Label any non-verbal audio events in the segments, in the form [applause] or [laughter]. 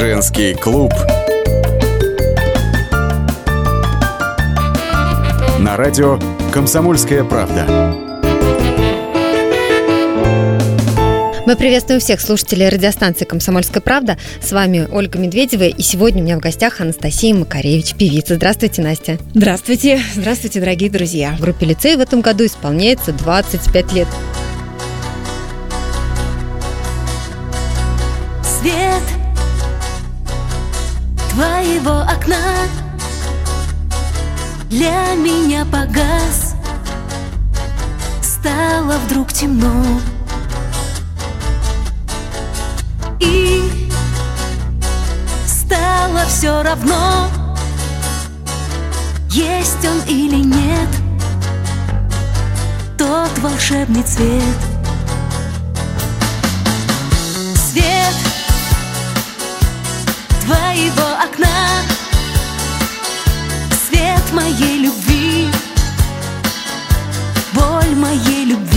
Женский клуб. На радио «Комсомольская правда». Мы приветствуем всех слушателей радиостанции «Комсомольская правда». С вами Ольга Медведева, и сегодня у меня в гостях Анастасия Макаревич, певица. Здравствуйте, Настя. Здравствуйте. Здравствуйте, дорогие друзья. В группе лицей в этом году исполняется 25 лет. Твоего окна. Для меня погас. Стало вдруг темно. И стало все равно Есть он или нет. Тот волшебный цвет твоего окна. Свет моей любви Боль моей любви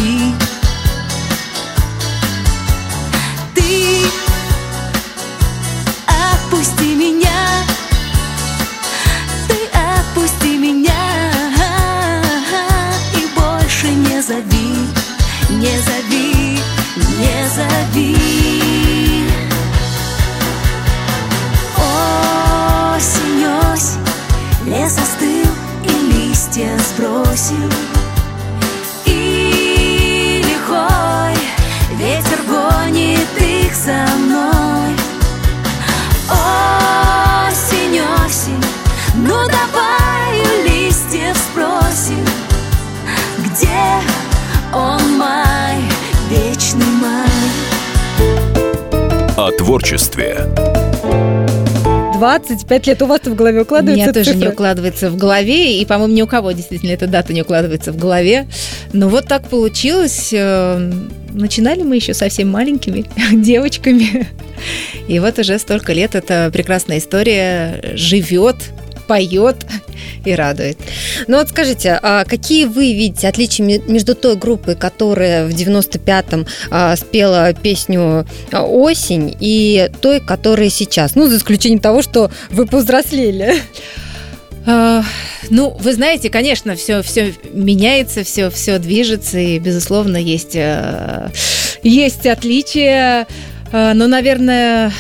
25 лет у вас в голове У укладывается меня тоже не цифра? укладывается в голове, и, по-моему, ни у кого действительно эта дата не укладывается в голове. Но вот так получилось. э, Начинали мы еще совсем маленькими [laughs] девочками. И вот уже столько лет эта прекрасная история живет, поет и радует. Ну вот скажите, а какие вы видите отличия ме- между той группой, которая в 95-м а, спела песню а, «Осень», и той, которая сейчас? Ну, за исключением того, что вы повзрослели. А, Ну, вы знаете, конечно, все, все меняется, все, все движется, и, безусловно, есть, есть отличия. Но, наверное,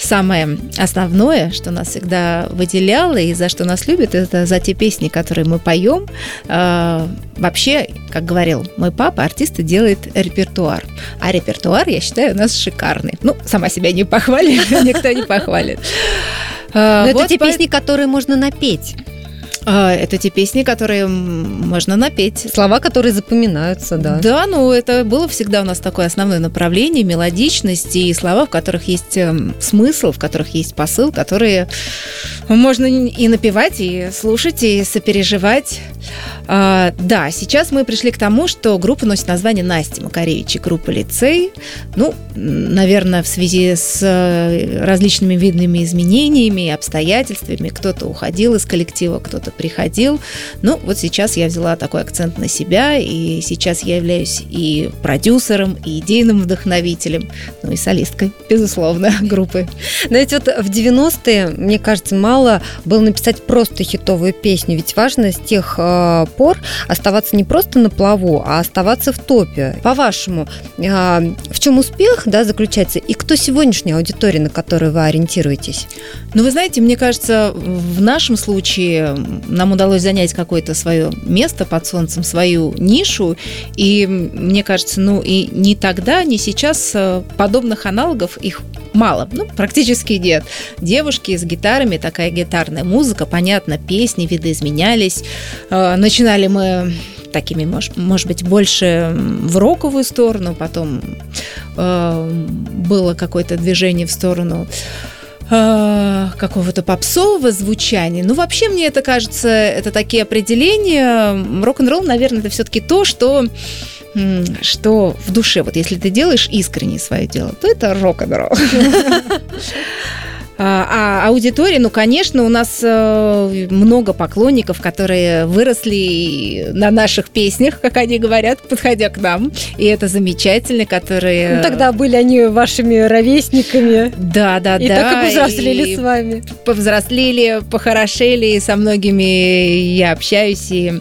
самое основное, что нас всегда выделяло и за что нас любят, это за те песни, которые мы поем. А, Вообще, как говорил мой папа, артисты делают репертуар. А репертуар, я считаю, у нас шикарный. Ну, сама себя не похвалит, [laughs] никто не похвалит. А, Но это вот те песни, которые можно напеть. А, Это те песни, которые можно напеть. Слова, которые запоминаются, да. Да, ну это было всегда у нас такое основное направление, мелодичность и слова, в которых есть эм, смысл, в которых есть посыл, которые можно и напевать, и слушать, и сопереживать. А, да, сейчас мы пришли к тому, что группа носит название Насти Макаревич и группа «Лицей». Ну, наверное, в связи с э, различными видными изменениями и обстоятельствами. Кто-то уходил из коллектива, кто-то приходил. Ну, вот сейчас я взяла такой акцент на себя, и сейчас я являюсь и продюсером, и идейным вдохновителем, ну и солисткой, безусловно, [laughs] группы. Но ведь вот в 90-е, мне кажется, мало было написать просто хитовую песню. Ведь важно с тех э, пор оставаться не просто на плаву, а оставаться в топе. По-вашему, э, в чем успех да, заключается и кто сегодняшняя аудитория, на которую вы ориентируетесь? Ну, вы знаете, мне кажется, в нашем случае нам удалось занять какое-то свое место под солнцем, свою нишу, и мне кажется, ну и ни тогда, ни сейчас э, подобных аналогов их мало, ну, практически нет. Девушки с гитарами, такая гитарная музыка, понятно, песни видоизменялись. Э, Начинали мы такими, может, может быть, больше в роковую сторону, потом э, было какое-то движение в сторону какого-то попсового звучания. Ну, вообще, мне это кажется, это такие определения. Рок-н-ролл, наверное, это все-таки то, что что в душе, вот если ты делаешь искренне свое дело, то это рок-н-ролл. [laughs] А, а аудитория, ну, конечно, у нас э, много поклонников, которые выросли на наших песнях, как они говорят, подходя к нам. И это замечательно, которые... Ну, тогда были они вашими ровесниками. Да, да, и да. И так и повзрослели и с вами. Повзрослели, похорошели, и со многими я общаюсь, и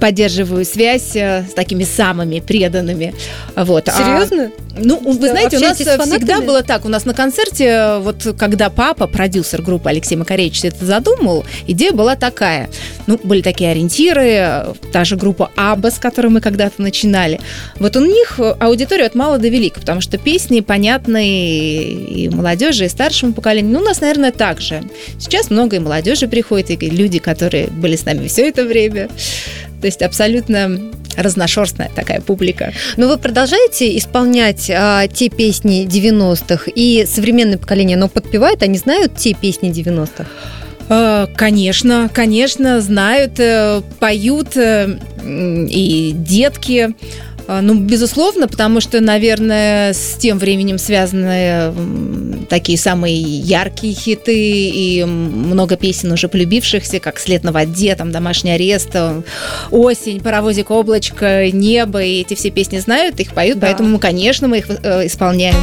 поддерживаю связь э, с такими самыми преданными. Вот. А Серьезно? А, ну, вы знаете, у нас всегда было так. У нас на концерте, вот когда папа, продюсер группы Алексей Макаревич это задумал, идея была такая. Ну, были такие ориентиры, та же группа Аба, с которой мы когда-то начинали. Вот у них аудитория от мала до велика, потому что песни понятны и молодежи, и старшему поколению. Ну, у нас, наверное, так же. Сейчас много и молодежи приходит, и люди, которые были с нами все это время. То есть абсолютно разношерстная такая публика. Но вы продолжаете исполнять а, те песни 90-х, и современное поколение, оно подпевает, они знают те песни 90-х? А, конечно, конечно, знают, э, поют э, и детки. А, ну, безусловно, потому что, наверное, с тем временем связаны такие самые яркие хиты и много песен уже полюбившихся, как «След на воде», там «Домашний арест», «Осень», «Паровозик облачко», «Небо», и эти все песни знают, их поют, да. поэтому, конечно, мы их э, исполняем.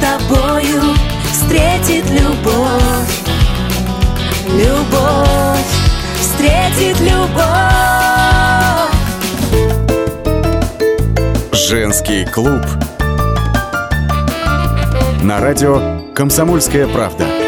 Тобою встретит любовь Любовь, встретит любовь Женский клуб. На радио «Комсомольская правда».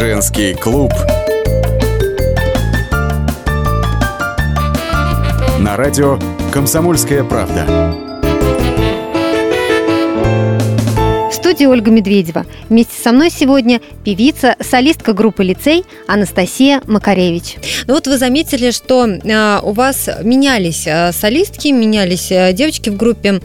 Женский клуб на радио «Комсомольская правда». В студии Ольга Медведева. Вместе со мной сегодня певица, солистка группы «Лицей» Анастасия Макаревич. Ну вот вы заметили, что э, у вас менялись э, солистки, менялись э, девочки в группе.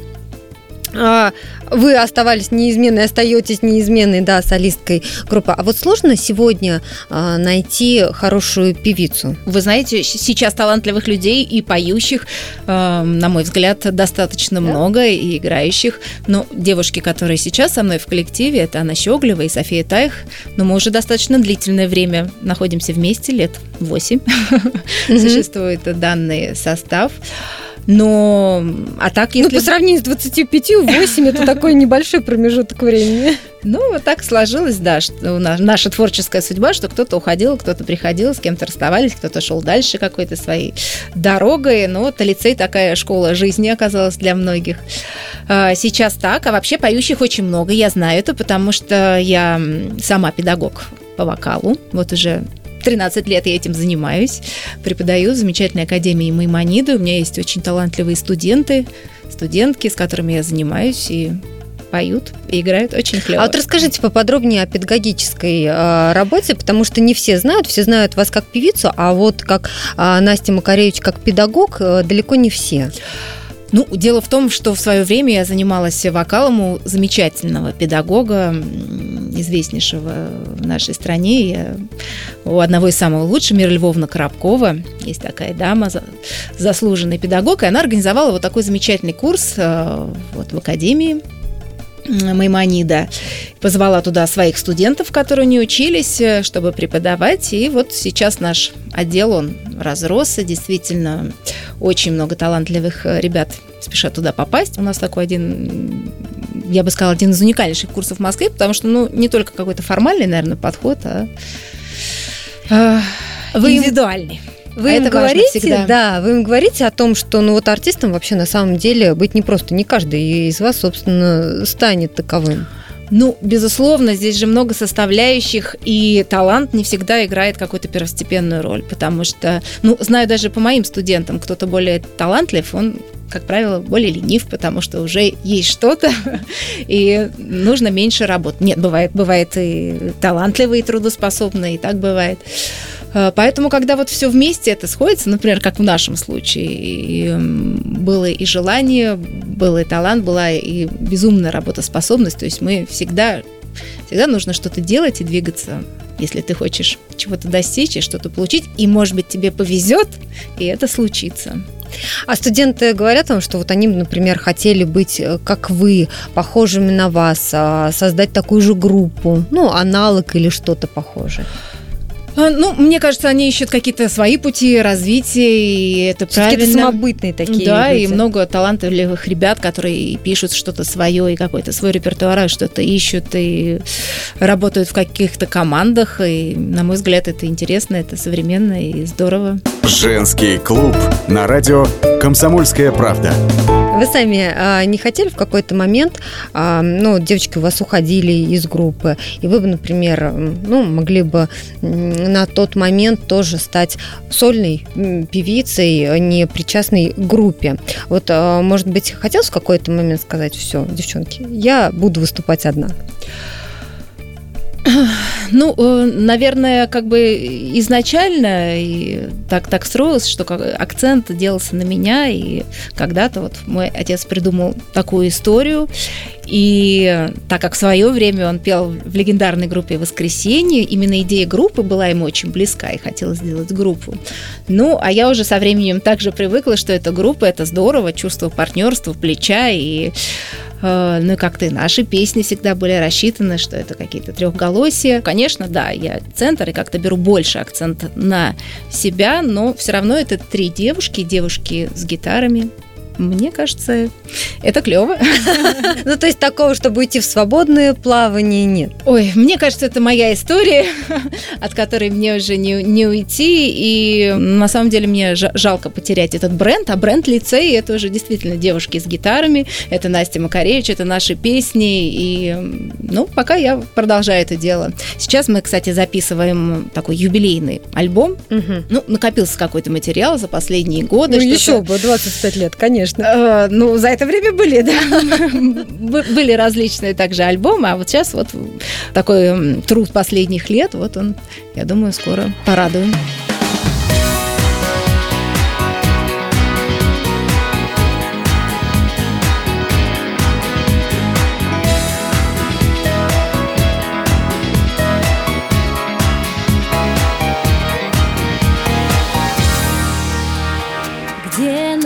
А, вы оставались неизменной, остаетесь неизменной, да, солисткой группы. А вот сложно сегодня а, найти хорошую певицу? Вы знаете, сейчас талантливых людей и поющих, а, на мой взгляд, достаточно да? много, и играющих. Но девушки, которые сейчас со мной в коллективе, это Анна Щеглева и София Тайх, но мы уже достаточно длительное время находимся вместе, лет 8 [laughs] существует данный состав. Но, а так, если... Ну, по сравнению с 25, 8 это такой небольшой промежуток времени. Ну, вот так сложилось, да, что у нас, наша творческая судьба, что кто-то уходил, кто-то приходил, с кем-то расставались, кто-то шел дальше какой-то своей дорогой. Ну, вот лицей такая школа жизни оказалась для многих. А, сейчас так, а вообще поющих очень много, я знаю это, потому что я сама педагог по вокалу, вот уже 13 лет я этим занимаюсь, преподаю в замечательной академии Маймониды. У меня есть очень талантливые студенты, студентки, с которыми я занимаюсь, и поют и играют очень клево. А вот расскажите поподробнее о педагогической э, работе, потому что не все знают, все знают вас как певицу, а вот как э, Настя Макаревич как педагог э, далеко не все. Ну, дело в том, что в свое время я занималась вокалом у замечательного педагога, известнейшего в нашей стране, я, у одного из самых лучших, Мира Львовна Коробкова. Есть такая дама, заслуженный педагог, и она организовала вот такой замечательный курс э, вот, в Академии Маймонида. Позвала туда своих студентов, которые не учились, э, чтобы преподавать. И вот сейчас наш отдел, он разросся. Действительно, очень много талантливых э, ребят спешат туда попасть. У нас такой один, я бы сказала, один из уникальнейших курсов в Москве, потому что, ну, не только какой-то формальный, наверное, подход, а, а Вы индивидуальный. Вы а им говорите, всегда. да, вы им говорите о том, что ну вот артистом вообще на самом деле быть не просто, не каждый из вас, собственно, станет таковым. Ну, безусловно, здесь же много составляющих, и талант не всегда играет какую-то первостепенную роль, потому что, ну, знаю даже по моим студентам, кто-то более талантлив, он как правило, более ленив, потому что уже есть что-то, [laughs] и нужно меньше работать. Нет, бывает, бывает и талантливые, и трудоспособные, и так бывает. Э, поэтому, когда вот все вместе это сходится, например, как в нашем случае, и было и желание, был и талант, была и безумная работоспособность, то есть мы всегда, всегда нужно что-то делать и двигаться если ты хочешь чего-то достичь и что-то получить, и, может быть, тебе повезет, и это случится. А студенты говорят вам, что вот они, например, хотели быть э, как вы, похожими на вас, а, создать такую же группу, ну, аналог или что-то похожее? А, ну, мне кажется, они ищут какие-то свои пути развития, и это правильно. Какие-то самобытные такие. Да, люди. и много талантливых ребят, которые пишут что-то свое, и какой-то свой репертуар, что-то ищут, и работают в каких-то командах, и, на мой взгляд, это интересно, это современно и здорово. Женский клуб на радио «Комсомольская правда». Вы сами а, не хотели в какой-то момент, а, ну, девочки у вас уходили из группы, и вы бы, например, ну, могли бы на тот момент тоже стать сольной певицей, не причастной к группе. Вот, а, может быть, хотелось в какой-то момент сказать, все, девчонки, я буду выступать одна? Ну, э, наверное, как бы изначально и так, так строилось, что акцент делался на меня, и когда-то вот мой отец придумал такую историю, и так как в свое время он пел в легендарной группе «Воскресенье», именно идея группы была ему очень близка и хотела сделать группу. Ну, а я уже со временем также привыкла, что эта группа – это здорово, чувство партнерства, плеча, и э, ну, как-то и наши песни всегда были рассчитаны, что это какие-то трехголосия. Конечно, да, я центр и как-то беру больше акцент на себя, но все равно это три девушки, девушки с гитарами, мне кажется, это клево. [laughs] Ну, то есть такого, чтобы уйти в свободное плавание, нет? Ой, мне кажется, это моя история, [laughs] от которой мне уже не, не уйти. И на самом деле мне жалко потерять этот бренд. А бренд лицей это уже действительно девушки с гитарами. Это Настя Макаревич, это наши песни. И, ну, пока я продолжаю это дело. Сейчас мы, кстати, записываем такой юбилейный альбом. Угу. Ну, накопился какой-то материал за последние годы. Ну, еще бы, 25 лет, конечно конечно. Э, ну, за это время были, да. [laughs] Были различные также альбомы, а вот сейчас вот такой труд последних лет, вот он, я думаю, скоро порадуем.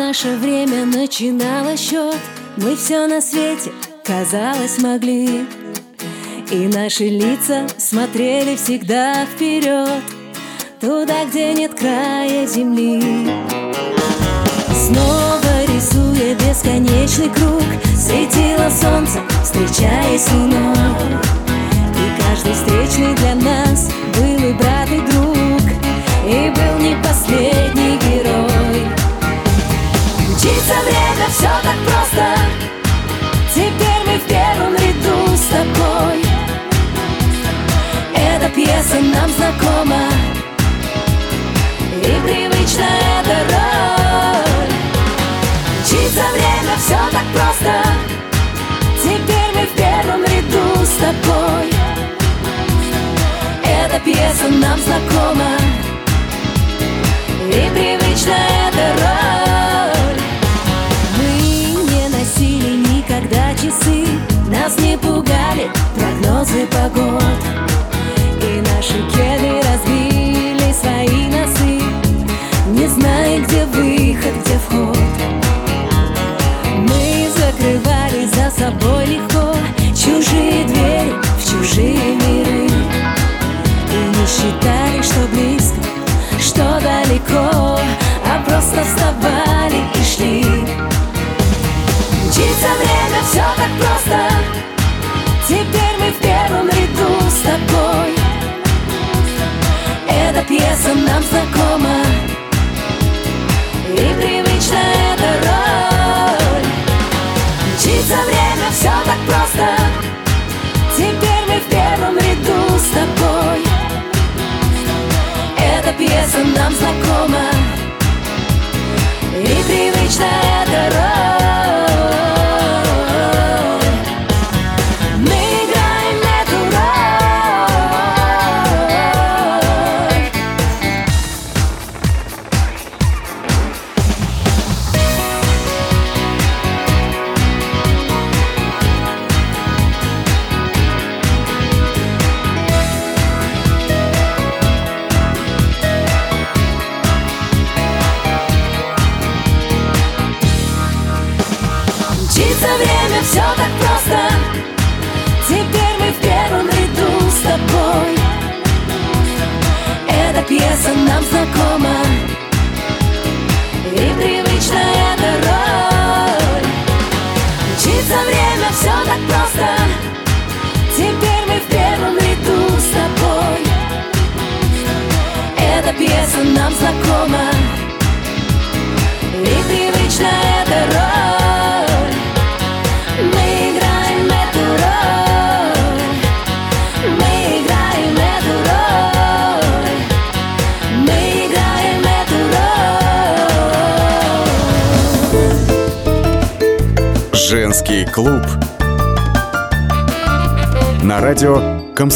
наше время начинало счет. Мы все на свете, казалось, могли. И наши лица смотрели всегда вперед Туда, где нет края земли. Снова рисуя бесконечный круг Светило солнце, встречаясь с луной. И каждый встречный для нас был и брат, и друг. И был не последний Меняется время, все так просто. Теперь мы в первом ряду с тобой. Эта пьеса нам знакома. И привычна эта роль. Мчится время, все так просто. Теперь мы в первом ряду с тобой. Эта пьеса нам знакома. Просто. Теперь мы в первом ряду с тобой. Эта пьеса нам знакома. И привычна эта роль. Мчится время, все так просто. Теперь мы в первом ряду с тобой. Эта пьеса нам знакома. И привычна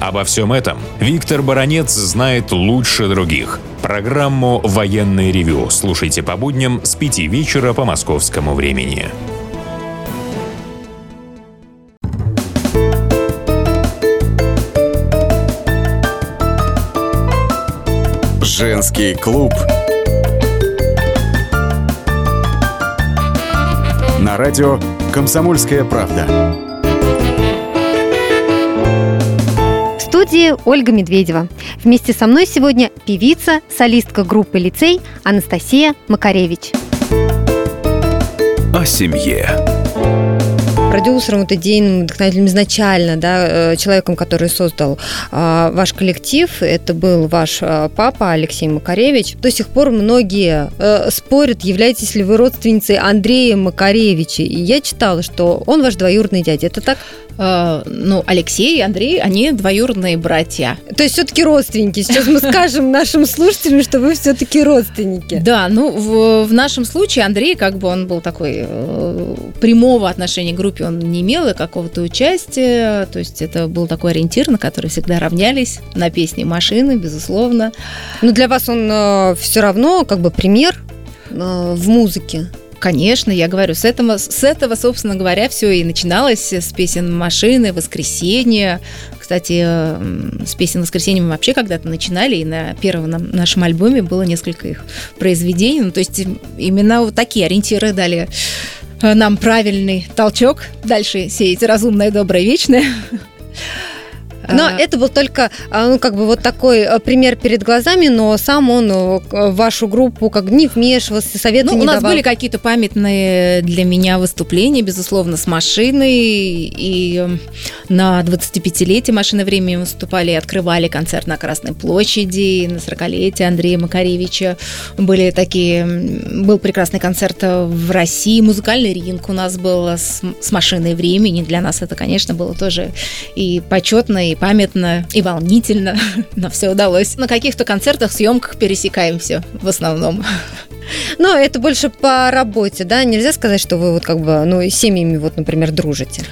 Обо всем этом Виктор Баронец знает лучше других. Программу «Военный ревю» слушайте по будням с 5 вечера по московскому времени. Женский клуб. На радио «Комсомольская правда». Студии Ольга Медведева. Вместе со мной сегодня певица, солистка группы «Лицей» Анастасия Макаревич. О семье. Продюсером, вот идейным вдохновителем изначально, да, э, человеком, который создал а, ваш коллектив, это был ваш а, папа Алексей Макаревич. До сих пор многие э, спорят, являетесь ли вы родственницей Андрея Макаревича. И я читала, что он ваш двоюродный дядя. Это так? Э, ну, Алексей и Андрей, они двоюродные братья. То есть все-таки родственники. Сейчас мы скажем нашим слушателям, что вы все-таки родственники. Да, ну в, в нашем случае Андрей, как бы он был такой э, прямого отношения к группе, он не имел какого-то участия, то есть это был такой ориентир, на который всегда равнялись на песни машины, безусловно. Но для вас он все равно как бы пример э, в музыке. Конечно, я говорю, с этого, с этого, собственно говоря, все и начиналось с песен машины, воскресенье. Кстати, м, с песен воскресенья мы вообще когда-то начинали, и на первом нашем альбоме было несколько их произведений. Ну, то есть именно вот такие ориентиры дали э, нам правильный толчок. Дальше сеять разумное, доброе, вечное. Но а... это был только, ну, как бы вот такой э, пример перед глазами, но сам он э, в вашу группу как не вмешивался, советы ну, не у нас давал. были какие-то памятные для меня выступления, безусловно, с машиной, и на 25-летие машины времени выступали, открывали концерт на Красной площади, на 40-летие Андрея Макаревича. Были такие, был прекрасный концерт в России, музыкальный ринг у нас был с, с машиной времени. Для нас это, конечно, было тоже и почетно, и памятно, и волнительно, [laughs] но все удалось. На каких-то концертах, съемках пересекаемся в основном. Но это больше по работе, да? Нельзя сказать, что вы вот как бы, ну, с семьями вот, например, дружите.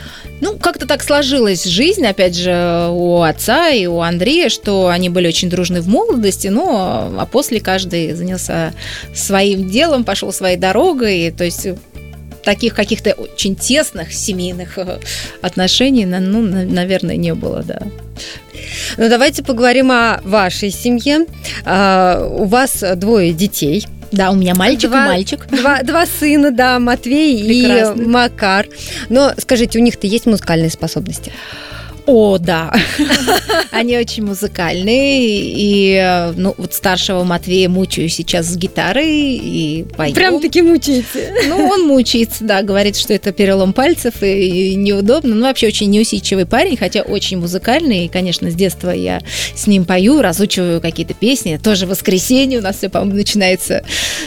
Ну, как-то так сложилась жизнь, опять же, у отца и у Андрея, что они были очень дружны в молодости, но а после каждый занялся своим делом, пошел своей дорогой, то есть таких каких-то очень тесных семейных э, отношений, ну, наверное, не было, да. Ну, давайте поговорим о вашей семье. А, у вас двое детей. Да, у меня мальчик два, и мальчик. Два, два сына, да, Матвей Прекрасный. и Макар. Но скажите, у них-то есть музыкальные способности? О, да. [laughs] Они очень музыкальные. И ну, вот старшего Матвея мучаю сейчас с гитарой и поем. Прям таки мучаете. Ну, он мучается, да, говорит, что это перелом пальцев и неудобно. Ну, вообще очень неусидчивый парень, хотя очень музыкальный. И, конечно, с детства я с ним пою, разучиваю какие-то песни. Тоже воскресенье у нас все, по-моему, начинается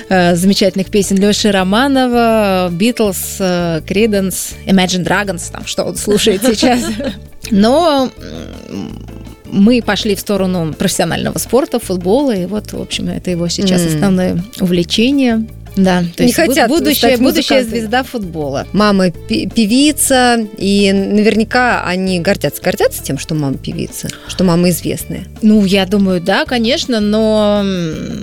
э, замечательных песен Леши Романова, Битлз, Криденс, Imagine Dragons, там, что он слушает сейчас. [laughs] Но мы пошли в сторону профессионального спорта, футбола, и вот, в общем, это его сейчас основное увлечение. Да, то не есть хотят будущая, будущая звезда футбола. Мама певица, и наверняка они гордятся, гордятся тем, что мама певица, что мама известная. Ну, я думаю, да, конечно, но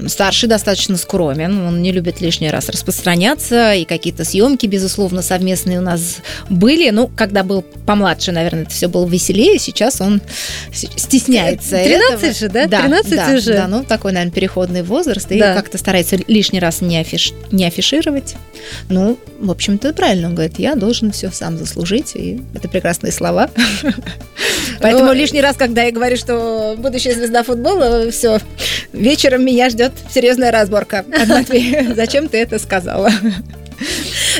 старший достаточно скромен, он не любит лишний раз распространяться, и какие-то съемки, безусловно, совместные у нас были. Ну, когда был помладше, наверное, это все было веселее, сейчас он стесняется 13 этого. же, да? Да, 13 да, уже. Да, ну, такой, наверное, переходный возраст, и как-то старается лишний раз не афиш не афишировать. Ну, в общем-то, правильно он говорит, я должен все сам заслужить, и это прекрасные слова. [laughs] Поэтому Но... лишний раз, когда я говорю, что будущая звезда футбола, все, вечером меня ждет серьезная разборка. [laughs] Зачем ты это сказала?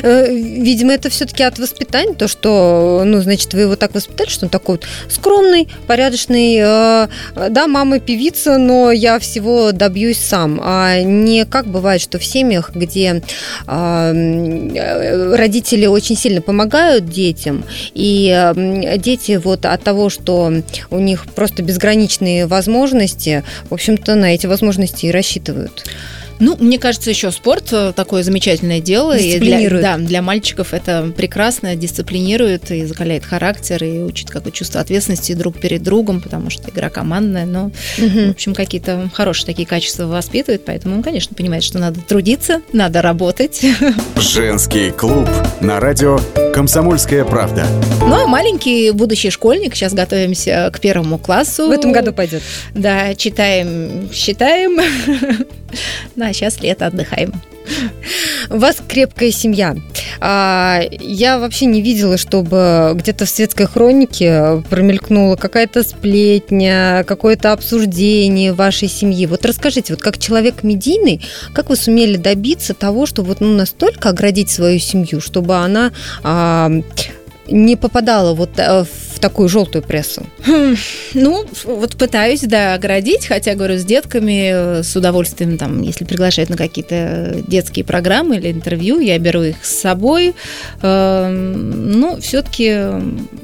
Э, видимо, это все-таки от воспитания, то, что, ну, значит, вы его так воспитали, что он такой вот скромный, порядочный, э, да, мама певица, но я всего добьюсь сам. А не как бывает, что в семьях, где э, родители очень сильно помогают детям, и дети вот от того, что у них просто безграничные возможности, в общем-то, на эти возможности и рассчитывают. Ну, мне кажется, еще спорт э, такое замечательное дело. И для, да, для мальчиков это прекрасно, дисциплинирует и закаляет характер, и учит какое чувство ответственности друг перед другом, потому что игра командная, но, угу. в общем, какие-то хорошие такие качества воспитывает, поэтому он, конечно, понимает, что надо трудиться, надо работать. [laughs] Женский клуб на радио «Комсомольская правда». Ну, а маленький будущий школьник, сейчас готовимся к первому классу. В этом году пойдет. Да, читаем, считаем. [laughs] А сейчас лето, отдыхаем. У вас крепкая семья. А, я вообще не видела, чтобы где-то в светской хронике промелькнула какая-то сплетня, какое-то обсуждение вашей семьи. Вот расскажите, вот как человек медийный, как вы сумели добиться того, чтобы вот ну, настолько оградить свою семью, чтобы она а, не попадала вот э, в такую желтую прессу? Хм, ну, вот пытаюсь, да, оградить, хотя, говорю, с детками с удовольствием, там, если приглашают на какие-то детские программы или интервью, я беру их с собой. Эм, ну, все-таки,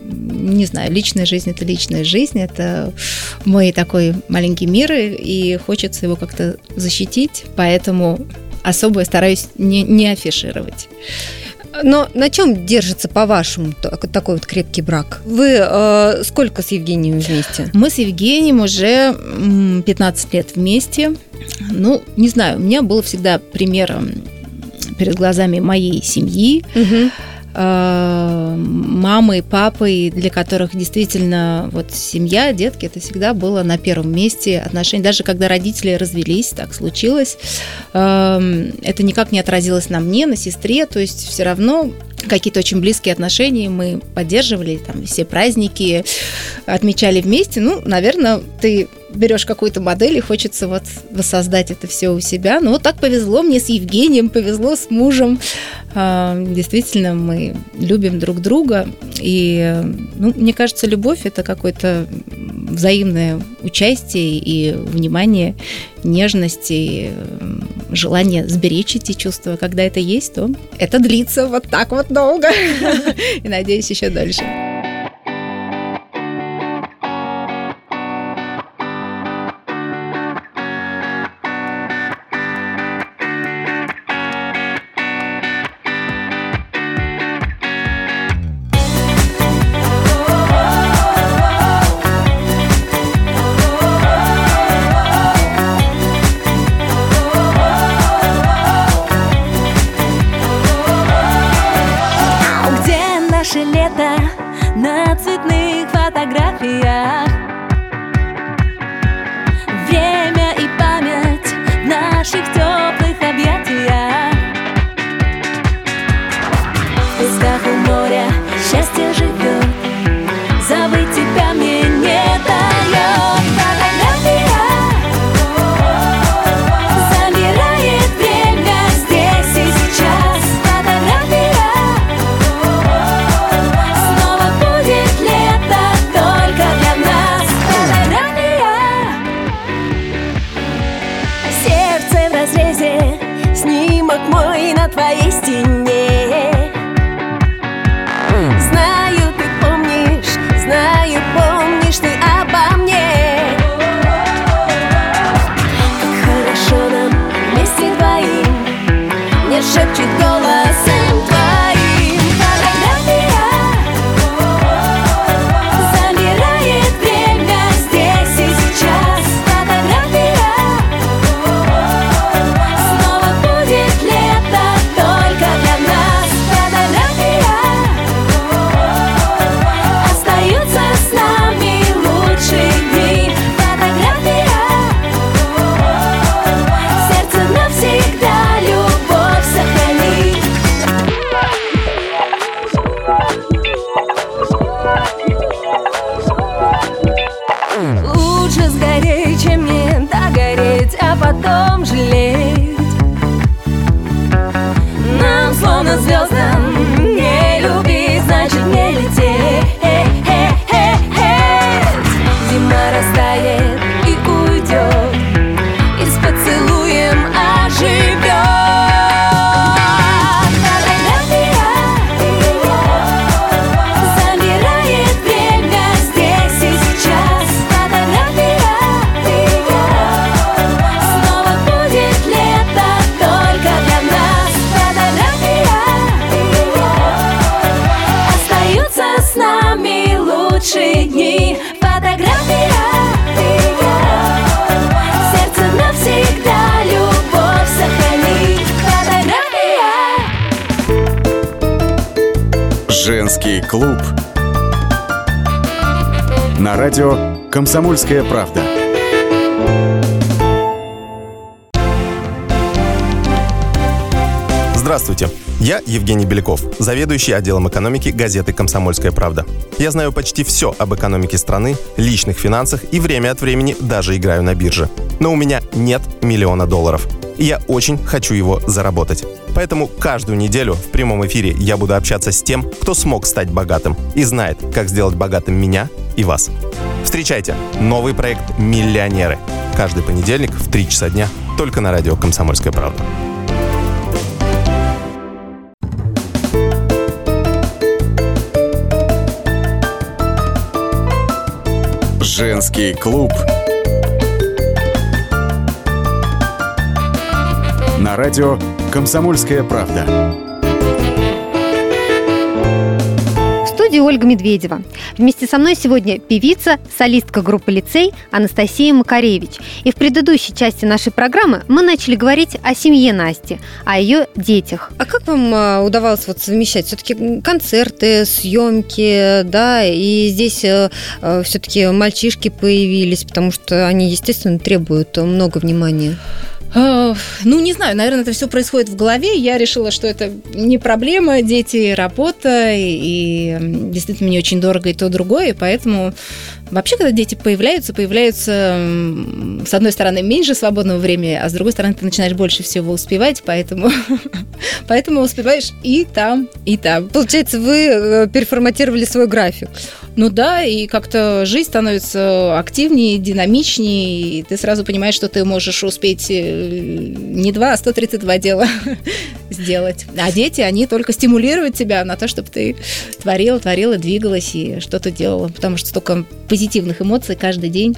не знаю, личная жизнь – это личная жизнь, это мой такой маленький мир, и хочется его как-то защитить, поэтому особо стараюсь не, не афишировать. Но на чем держится, по-вашему, такой вот крепкий брак? Вы э, сколько с Евгением вместе? Мы с Евгением уже 15 лет вместе. Ну, не знаю, у меня был всегда примером перед глазами моей семьи. Угу э, мамой, папой, для которых действительно вот семья, детки, это всегда было на первом месте отношения. Даже когда родители развелись, так случилось, э, это никак не отразилось на мне, на сестре, то есть все равно какие-то очень близкие отношения мы поддерживали, там все праздники отмечали вместе. Ну, наверное, ты берешь какую-то модель и хочется вот воссоздать это все у себя. Ну, вот так повезло мне с Евгением, повезло с мужем. А, действительно, мы любим друг друга. И, ну, мне кажется, любовь – это какое-то взаимное участие и внимание, нежность и желание сберечь эти чувства. Когда это есть, то это длится вот так вот долго. [laughs] И, надеюсь, еще дольше. Клуб. На радио «Комсомольская правда». Здравствуйте. Я Евгений Беляков, заведующий отделом экономики газеты «Комсомольская правда». Я знаю почти все об экономике страны, личных финансах и время от времени даже играю на бирже. Но у меня нет миллиона долларов. Я очень хочу его заработать. Поэтому каждую неделю в прямом эфире я буду общаться с тем, кто смог стать богатым и знает, как сделать богатым меня и вас. Встречайте новый проект «Миллионеры». Каждый понедельник в 3 часа дня только на радио «Комсомольская правда». Женский клуб на радио «Комсомольская правда». студии Ольга Медведева. Вместе со мной сегодня певица, солистка группы «Лицей» Анастасия Макаревич. И в предыдущей части нашей программы мы начали говорить о семье Насти, о ее детях. А как вам а, удавалось вот совмещать все-таки концерты, съемки, да, и здесь э, э, все-таки мальчишки появились, потому что они, естественно, требуют много внимания? Э, ну, не знаю, наверное, это все происходит в голове. Я решила, что это не проблема, дети, работа, и действительно мне очень дорого и то, и другое, и поэтому Вообще, когда дети появляются, появляются, с одной стороны, меньше свободного времени, а с другой стороны, ты начинаешь больше всего успевать, поэтому, [laughs] поэтому успеваешь и там, и там. Получается, вы э, переформатировали свой график. Ну да, и как-то жизнь становится активнее, динамичнее, и ты сразу понимаешь, что ты можешь успеть э, не два, а 132 дела [laughs] сделать. А дети, они только стимулируют тебя на то, чтобы ты творила, творила, двигалась и что-то делала, потому что столько позитивных эмоций каждый день.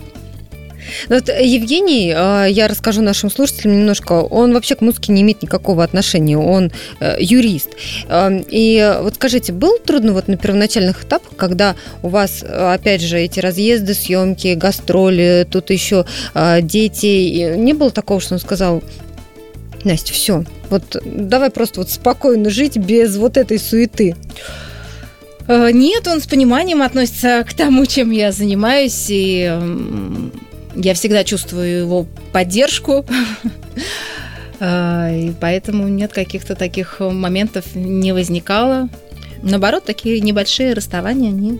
Ну вот Евгений, а, я расскажу нашим слушателям немножко, он вообще к музыке не имеет никакого отношения, он э, юрист. И вот скажите, было трудно вот на первоначальных этапах, когда у вас, опять же, эти разъезды, съемки, гастроли, тут еще дети, не было такого, что он сказал, Настя, все, вот давай просто вот спокойно жить без вот этой суеты. Э, нет, он с пониманием относится к тому, чем я занимаюсь, и я всегда чувствую его поддержку. [laughs] Э, и поэтому нет каких-то таких моментов не возникало. Наоборот, такие небольшие расставания, они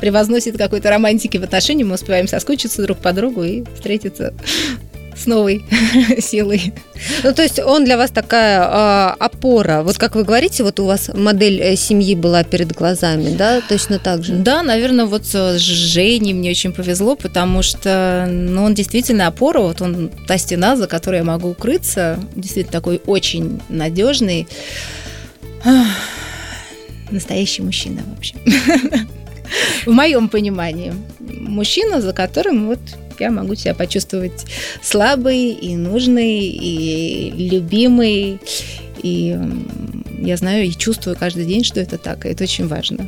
превозносят какой-то романтики в отношении, мы успеваем соскучиться друг по другу и встретиться [laughs] с новой [laughs] силой. Ну, то есть он для вас такая э, опора. Вот как вы говорите, вот у вас модель э, семьи была перед глазами, да, точно так же? Да, наверное, вот с Женей мне очень повезло, потому что ну, он действительно опора, вот он та стена, за которой я могу укрыться, действительно такой очень надежный, настоящий мужчина вообще. [laughs] В моем понимании. Мужчина, за которым вот я могу себя почувствовать слабой и нужной, и любимой. И я знаю и чувствую каждый день, что это так, и это очень важно.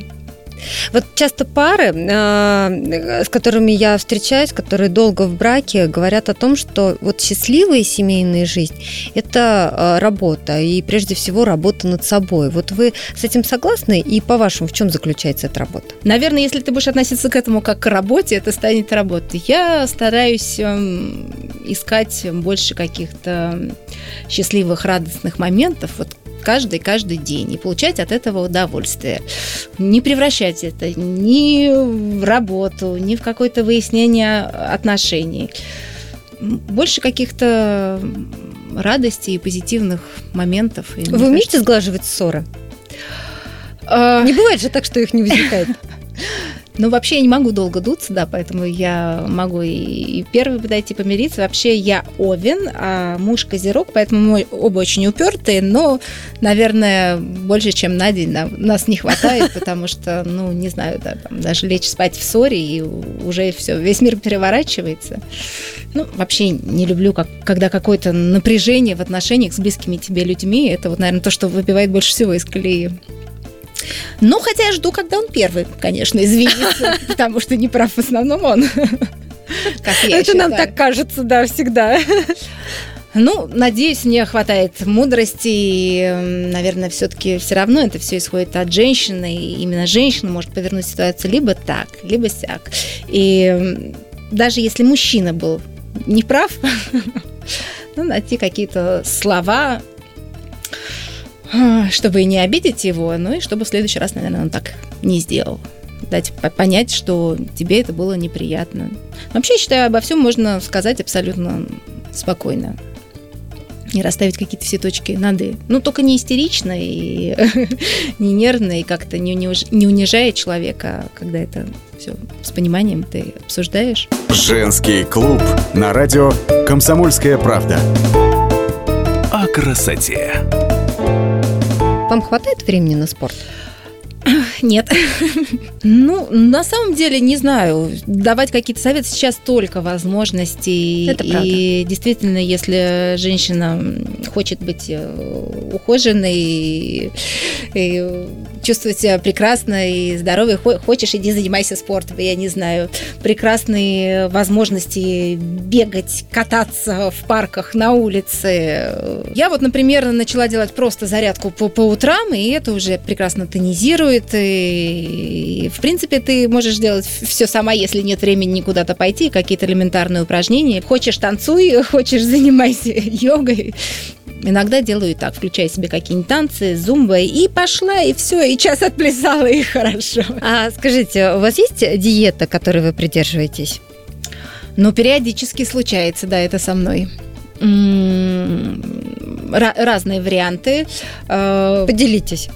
Вот часто пары, э, с которыми я встречаюсь, которые долго в браке, говорят о том, что вот счастливая семейная жизнь – это э, работа, и прежде всего работа над собой. Вот вы с этим согласны? И по-вашему, в чем заключается эта работа? Наверное, если ты будешь относиться к этому как к работе, это станет работой. Я стараюсь эм, искать больше каких-то счастливых, радостных моментов, вот каждый, каждый день и получать от этого удовольствие. Не превращать это ни в работу, ни в какое-то выяснение отношений. Больше каких-то радости и позитивных моментов. И, Вы умеете кажется... сглаживать ссоры? А... Не бывает же так, что их не возникает. [laughs] Ну, вообще я не могу долго дуться, да, поэтому я могу и, и первый подойти помириться. Вообще я Овен, а муж Козерог, поэтому мы оба очень упертые, но, наверное, больше, чем на день нам, нас не хватает, [laughs] потому что, ну, не знаю, да, там, даже лечь спать в ссоре, и уже все, весь мир переворачивается. Ну, вообще не люблю, как, когда какое-то напряжение в отношениях с близкими тебе людьми, это вот, наверное, то, что выбивает больше всего из колеи. Ну, хотя я жду, когда он первый, конечно, извинится, [laughs] потому что не прав в основном он. Это нам так кажется, да, всегда. Ну, надеюсь, мне хватает мудрости, и, наверное, все-таки все равно это все исходит от женщины, и именно женщина может повернуть ситуацию либо так, либо сяк. И даже если мужчина был неправ, [laughs] ну, найти какие-то слова, чтобы не обидеть его, ну и чтобы в следующий раз, наверное, он так не сделал. Дать понять, что тебе это было неприятно. Вообще, я считаю, обо всем можно сказать абсолютно спокойно. И расставить какие-то все точки над «и». Ну, только не истерично и [laughs] не нервно, и как-то не, не унижая человека, когда это все с пониманием ты обсуждаешь. Женский клуб на радио «Комсомольская правда». О красоте. Вам хватает времени на спорт? Нет. ну, на самом деле, не знаю. Давать какие-то советы сейчас только возможностей. Это правда. И действительно, если женщина хочет быть э, ухоженной и, и чувствовать себя прекрасно и здорово. Хочешь, иди занимайся спортом. Я не знаю, прекрасные возможности бегать, кататься в парках, на улице. Я вот, например, начала делать просто зарядку по, по утрам, и это уже прекрасно тонизирует. И, и, в принципе, ты можешь делать все сама, если нет времени куда-то пойти, какие-то элементарные упражнения. Хочешь, танцуй, [laughs] хочешь, занимайся [laughs] йогой. Иногда делаю так, включая себе какие-нибудь танцы, зумбы, и пошла, и все, и час отплясала, и хорошо. А скажите, у вас есть диета, которой вы придерживаетесь? Ну, периодически случается, да, это со мной разные варианты. Э, Поделитесь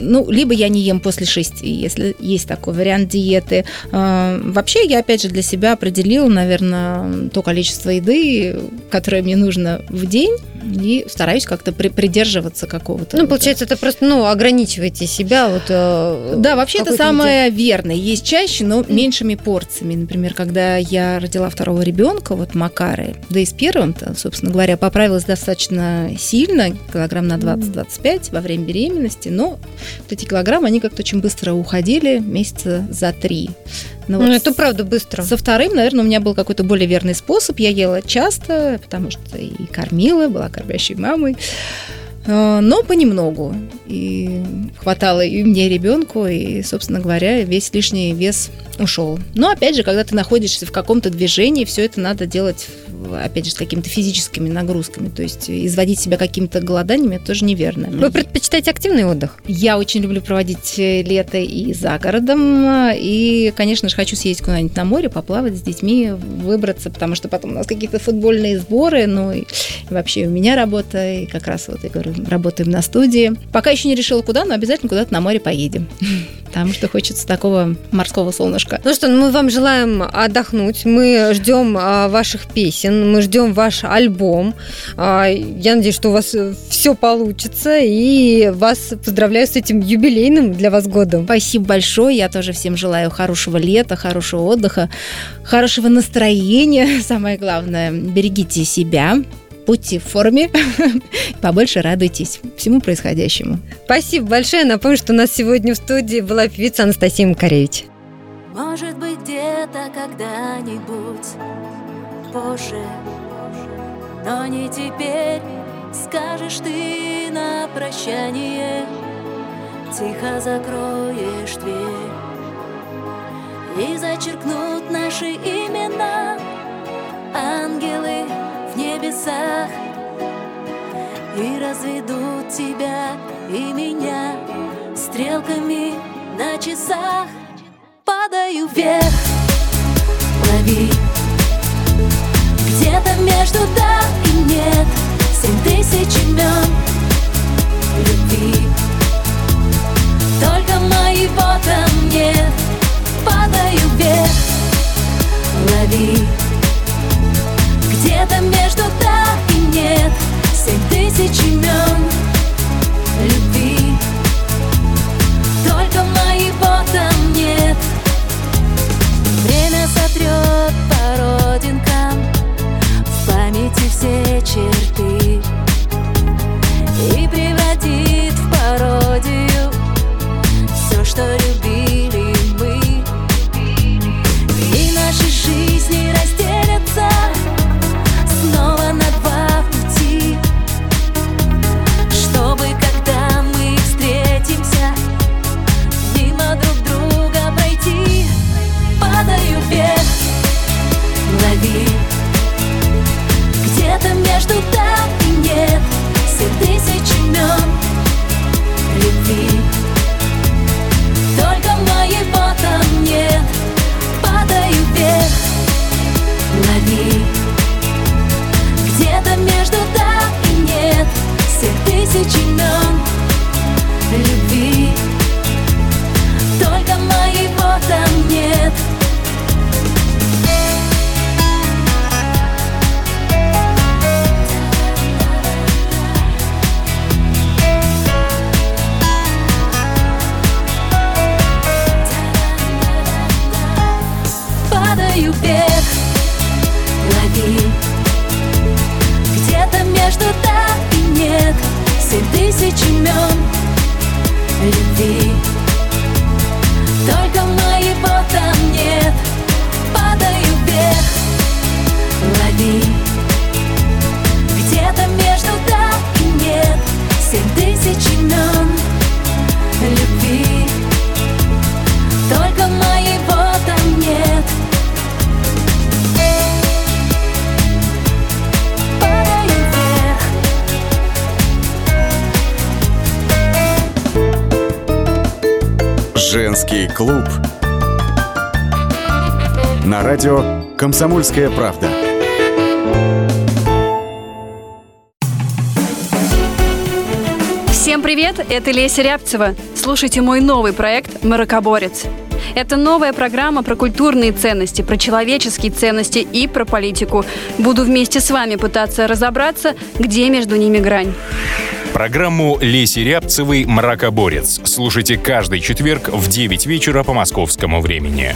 ну, либо я не ем после шести, если есть такой вариант диеты. А, вообще, я опять же для себя определила, наверное, то количество еды, которое мне нужно в день, и стараюсь как-то при, придерживаться какого-то. Ну, получается, это просто, ну, ограничиваете себя вот. Э, да, вообще это самое еде. верное. Есть чаще, но меньшими порциями. Например, когда я родила второго ребенка, вот Макары, да и с первым, собственно говоря, поправилась достаточно сильно, килограмм на 20-25 во время беременности, но вот эти килограммы, они как-то очень быстро уходили, месяца за три. Но ну, вот это правда быстро. Со вторым, наверное, у меня был какой-то более верный способ. Я ела часто, потому что и кормила, была кормящей мамой. Э, но понемногу. И хватало и мне, ребенку, и, собственно говоря, весь лишний вес ушел. Но, опять же, когда ты находишься в каком-то движении, все это надо делать опять же, с какими-то физическими нагрузками. То есть изводить себя какими-то голоданиями это тоже неверно. Вы предпочитаете активный отдых? Я очень люблю проводить э, лето и за городом. И, конечно же, хочу съездить куда-нибудь на море, поплавать с детьми, выбраться, потому что потом у нас какие-то футбольные сборы, ну и вообще у меня работа, и как раз вот, я говорю, работаем на студии. Пока еще не решила куда, но обязательно куда-то на море поедем. [laughs] Потому что хочется такого морского солнышка. Ну что, мы вам желаем отдохнуть. Мы ждем а, ваших песен, мы ждем ваш альбом. А, я надеюсь, что у вас все получится. И вас поздравляю с этим юбилейным для вас годом. Спасибо большое. Я тоже всем желаю хорошего лета, хорошего отдыха, хорошего настроения. [laughs] Самое главное, берегите себя, будьте в форме, [laughs] побольше радуйтесь всему происходящему. Спасибо большое. Напомню, что у нас сегодня в студии была певица Анастасия Макаревич. Может быть, где-то когда-нибудь позже, но не теперь скажешь ты на прощание, тихо закроешь дверь и зачеркнут наши имена ангелы небесах И разведут тебя и меня Стрелками на часах. Падаю вверх, лови. Где-то между да и нет Семь тысяч имен любви. Только моего там нет. Падаю вверх, лови где-то между да и нет. Семь тысяч имен любви. Только моего там нет тысяч имен любви Женский клуб. На радио «Комсомольская правда». Всем привет, это Леся Рябцева. Слушайте мой новый проект «Маракоборец». Это новая программа про культурные ценности, про человеческие ценности и про политику. Буду вместе с вами пытаться разобраться, где между ними грань. Программу Леси Рябцевой «Мракоборец» слушайте каждый четверг в 9 вечера по московскому времени.